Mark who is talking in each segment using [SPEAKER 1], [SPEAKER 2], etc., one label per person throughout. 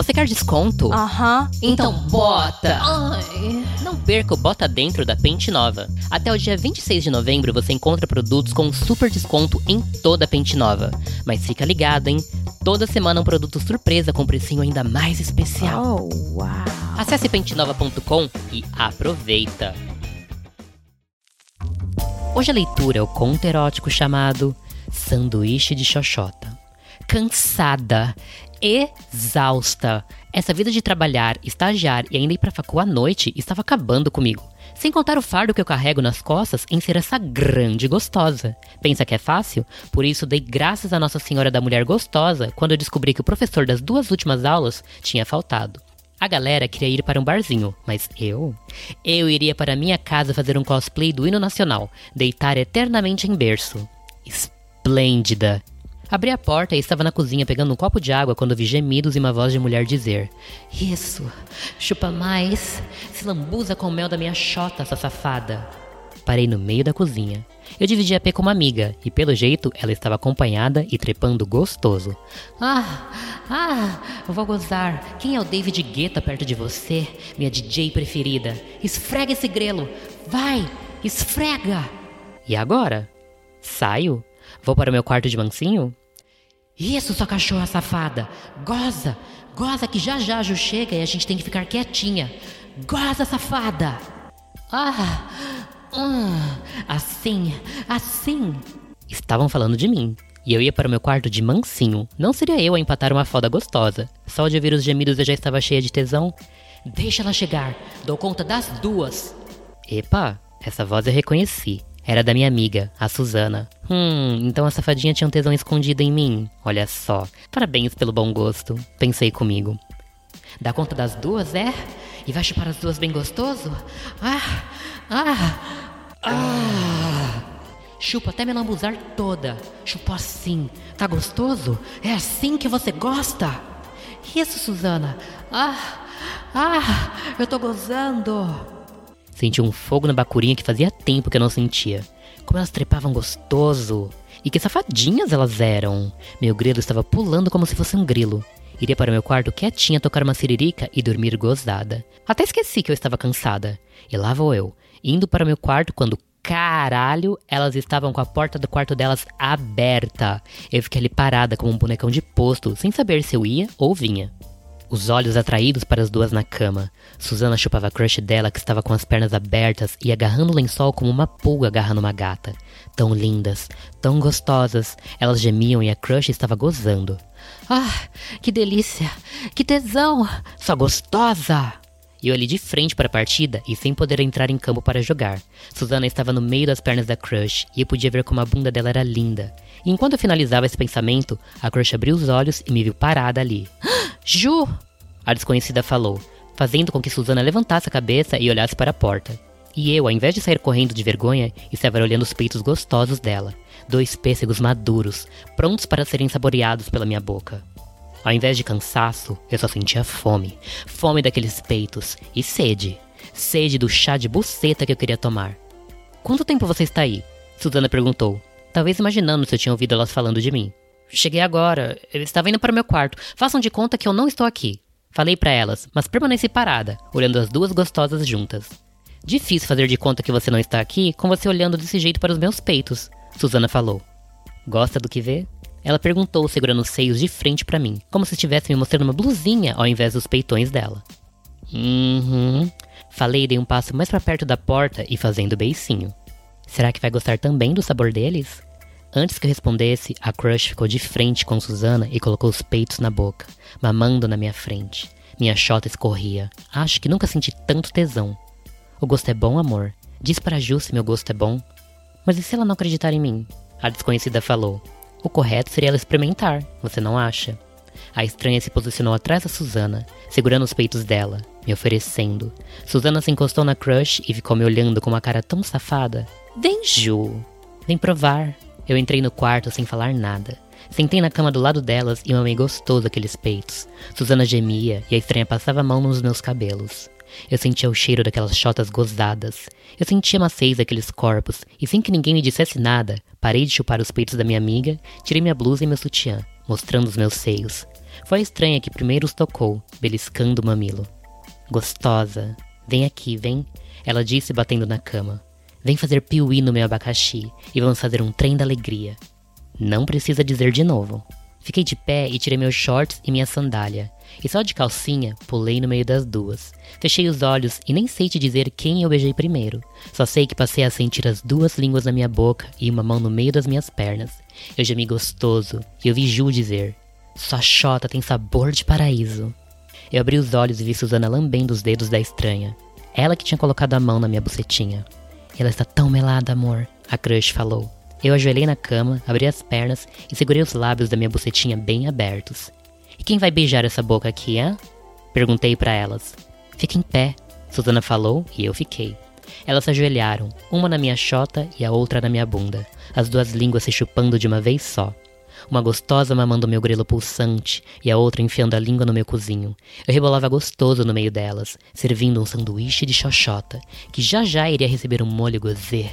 [SPEAKER 1] Você quer desconto?
[SPEAKER 2] Aham.
[SPEAKER 1] Então bota!
[SPEAKER 2] Ai.
[SPEAKER 1] Não perca o Bota Dentro da Pente Nova. Até o dia 26 de novembro você encontra produtos com super desconto em toda a Pente Nova. Mas fica ligado, hein? Toda semana um produto surpresa com precinho ainda mais especial.
[SPEAKER 2] Oh, uau.
[SPEAKER 1] Acesse pentenova.com e aproveita! Hoje a leitura é o conto erótico chamado Sanduíche de Xoxota. Cansada, exausta, essa vida de trabalhar, estagiar e ainda ir pra facu à noite estava acabando comigo. Sem contar o fardo que eu carrego nas costas em ser essa grande gostosa. Pensa que é fácil? Por isso dei graças a Nossa Senhora da Mulher Gostosa quando eu descobri que o professor das duas últimas aulas tinha faltado. A galera queria ir para um barzinho, mas eu? Eu iria para minha casa fazer um cosplay do hino nacional, deitar eternamente em berço. Esplêndida! Abri a porta e estava na cozinha pegando um copo de água quando vi gemidos e uma voz de mulher dizer: Isso, chupa mais, se lambuza com o mel da minha chota, essa safada. Parei no meio da cozinha. Eu dividi a P com uma amiga, e pelo jeito ela estava acompanhada e trepando gostoso. Ah, ah, vou gozar. Quem é o David Guetta perto de você, minha DJ preferida? Esfrega esse grelo. Vai, esfrega. E agora? Saio? Vou para o meu quarto de mansinho? Isso, sua cachorra safada! Goza! Goza que já já a Ju chega e a gente tem que ficar quietinha. Goza, safada! Ah! ah assim, assim! Estavam falando de mim. E eu ia para o meu quarto de mansinho. Não seria eu a empatar uma foda gostosa. Só de ouvir os gemidos eu já estava cheia de tesão. Deixa ela chegar. Dou conta das duas. Epa, essa voz eu reconheci. Era da minha amiga, a Suzana. Hum, então a safadinha tinha um tesão escondido em mim. Olha só. Parabéns pelo bom gosto, pensei comigo. Dá conta das duas, é? E vai chupar as duas bem gostoso? Ah! Ah! Ah! Chupa até me lambuzar toda. Chupa assim. Tá gostoso? É assim que você gosta? Isso, Suzana. Ah! Ah! Eu tô gozando. Senti um fogo na bacurinha que fazia tempo que eu não sentia. Como elas trepavam gostoso. E que safadinhas elas eram. Meu grilo estava pulando como se fosse um grilo. Iria para o meu quarto quietinha tocar uma siririca e dormir gozada. Até esqueci que eu estava cansada. E lá vou eu, indo para o meu quarto quando caralho, elas estavam com a porta do quarto delas aberta. Eu fiquei ali parada como um bonecão de posto, sem saber se eu ia ou vinha os olhos atraídos para as duas na cama. Susana chupava a crush dela que estava com as pernas abertas e agarrando o lençol como uma pulga agarrando uma gata. Tão lindas, tão gostosas, elas gemiam e a crush estava gozando. Ah, que delícia! Que tesão! Só gostosa! Eu ali de frente para a partida e sem poder entrar em campo para jogar. Susana estava no meio das pernas da crush e eu podia ver como a bunda dela era linda. E enquanto eu finalizava esse pensamento, a crush abriu os olhos e me viu parada ali. Ju! A desconhecida falou, fazendo com que Susana levantasse a cabeça e olhasse para a porta. E eu, ao invés de sair correndo de vergonha, estava olhando os peitos gostosos dela. Dois pêssegos maduros, prontos para serem saboreados pela minha boca. Ao invés de cansaço, eu só sentia fome. Fome daqueles peitos e sede. Sede do chá de buceta que eu queria tomar. Quanto tempo você está aí? Susana perguntou, talvez imaginando se eu tinha ouvido elas falando de mim. Cheguei agora. Eu estava indo para o meu quarto. Façam de conta que eu não estou aqui. Falei para elas, mas permaneci parada, olhando as duas gostosas juntas. Difícil fazer de conta que você não está aqui com você olhando desse jeito para os meus peitos, Susana falou. Gosta do que vê? Ela perguntou, segurando os seios de frente para mim, como se estivesse me mostrando uma blusinha ao invés dos peitões dela. Uhum. Falei dei um passo mais para perto da porta e fazendo beicinho. Será que vai gostar também do sabor deles? Antes que eu respondesse, a crush ficou de frente com Susana e colocou os peitos na boca, mamando na minha frente. Minha chota escorria. Acho que nunca senti tanto tesão. O gosto é bom, amor? Diz para Ju se meu gosto é bom. Mas e se ela não acreditar em mim? A desconhecida falou. O correto seria ela experimentar, você não acha? A estranha se posicionou atrás da Susana, segurando os peitos dela, me oferecendo. Susana se encostou na crush e ficou me olhando com uma cara tão safada. Vem, Ju. Vem provar. Eu entrei no quarto sem falar nada. Sentei na cama do lado delas e mamei gostoso aqueles peitos. Susana gemia e a estranha passava a mão nos meus cabelos. Eu sentia o cheiro daquelas chotas gozadas. Eu sentia maciez daqueles corpos, e sem que ninguém me dissesse nada, parei de chupar os peitos da minha amiga, tirei minha blusa e meu sutiã, mostrando os meus seios. Foi a estranha que primeiro os tocou, beliscando o mamilo. Gostosa, vem aqui, vem, ela disse batendo na cama. Vem fazer piuí no meu abacaxi e vamos fazer um trem da alegria. Não precisa dizer de novo. Fiquei de pé e tirei meus shorts e minha sandália. E só de calcinha, pulei no meio das duas. Fechei os olhos e nem sei te dizer quem eu beijei primeiro. Só sei que passei a sentir as duas línguas na minha boca e uma mão no meio das minhas pernas. Eu gemi gostoso e ouvi Ju dizer: Sua chota tem sabor de paraíso. Eu abri os olhos e vi Susana lambendo os dedos da estranha. Ela que tinha colocado a mão na minha bucetinha. Ela está tão melada, amor, a crush falou. Eu ajoelhei na cama, abri as pernas e segurei os lábios da minha bucetinha bem abertos. E quem vai beijar essa boca aqui, hã? Perguntei para elas. Fica em pé, Susana falou e eu fiquei. Elas se ajoelharam, uma na minha chota e a outra na minha bunda, as duas línguas se chupando de uma vez só. Uma gostosa mamando meu grelo pulsante e a outra enfiando a língua no meu cozinho. Eu rebolava gostoso no meio delas, servindo um sanduíche de xoxota, que já já iria receber um molho gozê.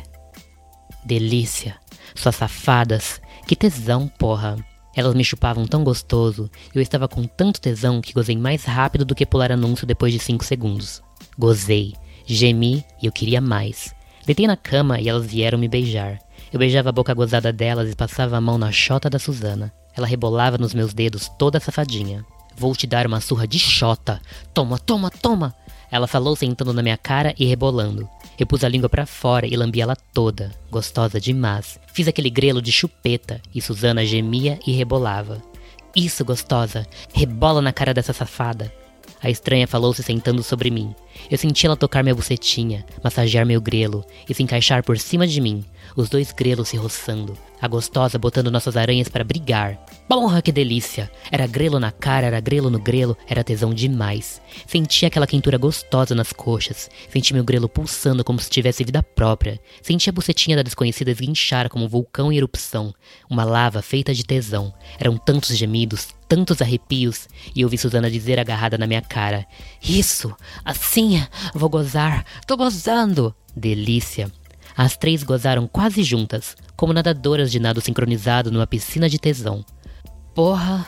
[SPEAKER 1] Delícia! Suas safadas! Que tesão, porra! Elas me chupavam tão gostoso, eu estava com tanto tesão que gozei mais rápido do que pular anúncio depois de 5 segundos. Gozei, gemi e eu queria mais. Deitei na cama e elas vieram me beijar. Eu beijava a boca gozada delas e passava a mão na chota da Susana. Ela rebolava nos meus dedos toda safadinha. Vou te dar uma surra de chota. Toma, toma, toma! Ela falou sentando na minha cara e rebolando. Eu pus a língua para fora e lambi ela toda, gostosa demais. Fiz aquele grelo de chupeta e Susana gemia e rebolava. Isso, gostosa, rebola na cara dessa safada. A estranha falou se sentando sobre mim. Eu senti ela tocar minha bucetinha, massagear meu grelo e se encaixar por cima de mim, os dois grelos se roçando, a gostosa botando nossas aranhas para brigar. Porra, que delícia! Era grelo na cara, era grelo no grelo, era tesão demais. Senti aquela quentura gostosa nas coxas, senti meu grelo pulsando como se tivesse vida própria, senti a bucetinha da desconhecida esguinchar como um vulcão em erupção, uma lava feita de tesão. Eram tantos gemidos, tantos arrepios, e ouvi Susana dizer agarrada na minha cara: Isso, assim, vou gozar, tô gozando! Delícia! As três gozaram quase juntas, como nadadoras de nado sincronizado numa piscina de tesão. Porra!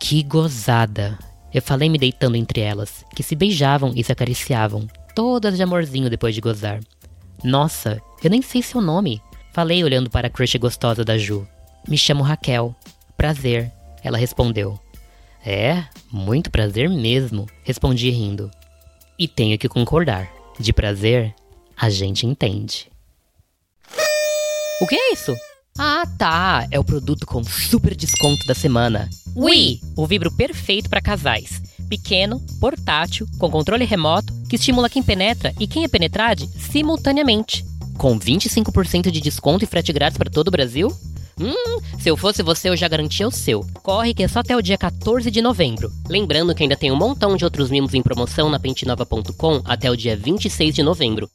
[SPEAKER 1] Que gozada! Eu falei me deitando entre elas, que se beijavam e se acariciavam, todas de amorzinho depois de gozar. Nossa, eu nem sei seu nome. Falei olhando para a crush gostosa da Ju. Me chamo Raquel. Prazer, ela respondeu. É, muito prazer mesmo, respondi rindo. E tenho que concordar. De prazer, a gente entende. O que é isso? Ah, tá. É o produto com super desconto da semana. Wii, o vibro perfeito para casais. Pequeno, portátil, com controle remoto, que estimula quem penetra e quem é penetrade simultaneamente. Com 25% de desconto e frete grátis para todo o Brasil? Hum, se eu fosse você, eu já garantia o seu. Corre que é só até o dia 14 de novembro. Lembrando que ainda tem um montão de outros mimos em promoção na pentinova.com até o dia 26 de novembro.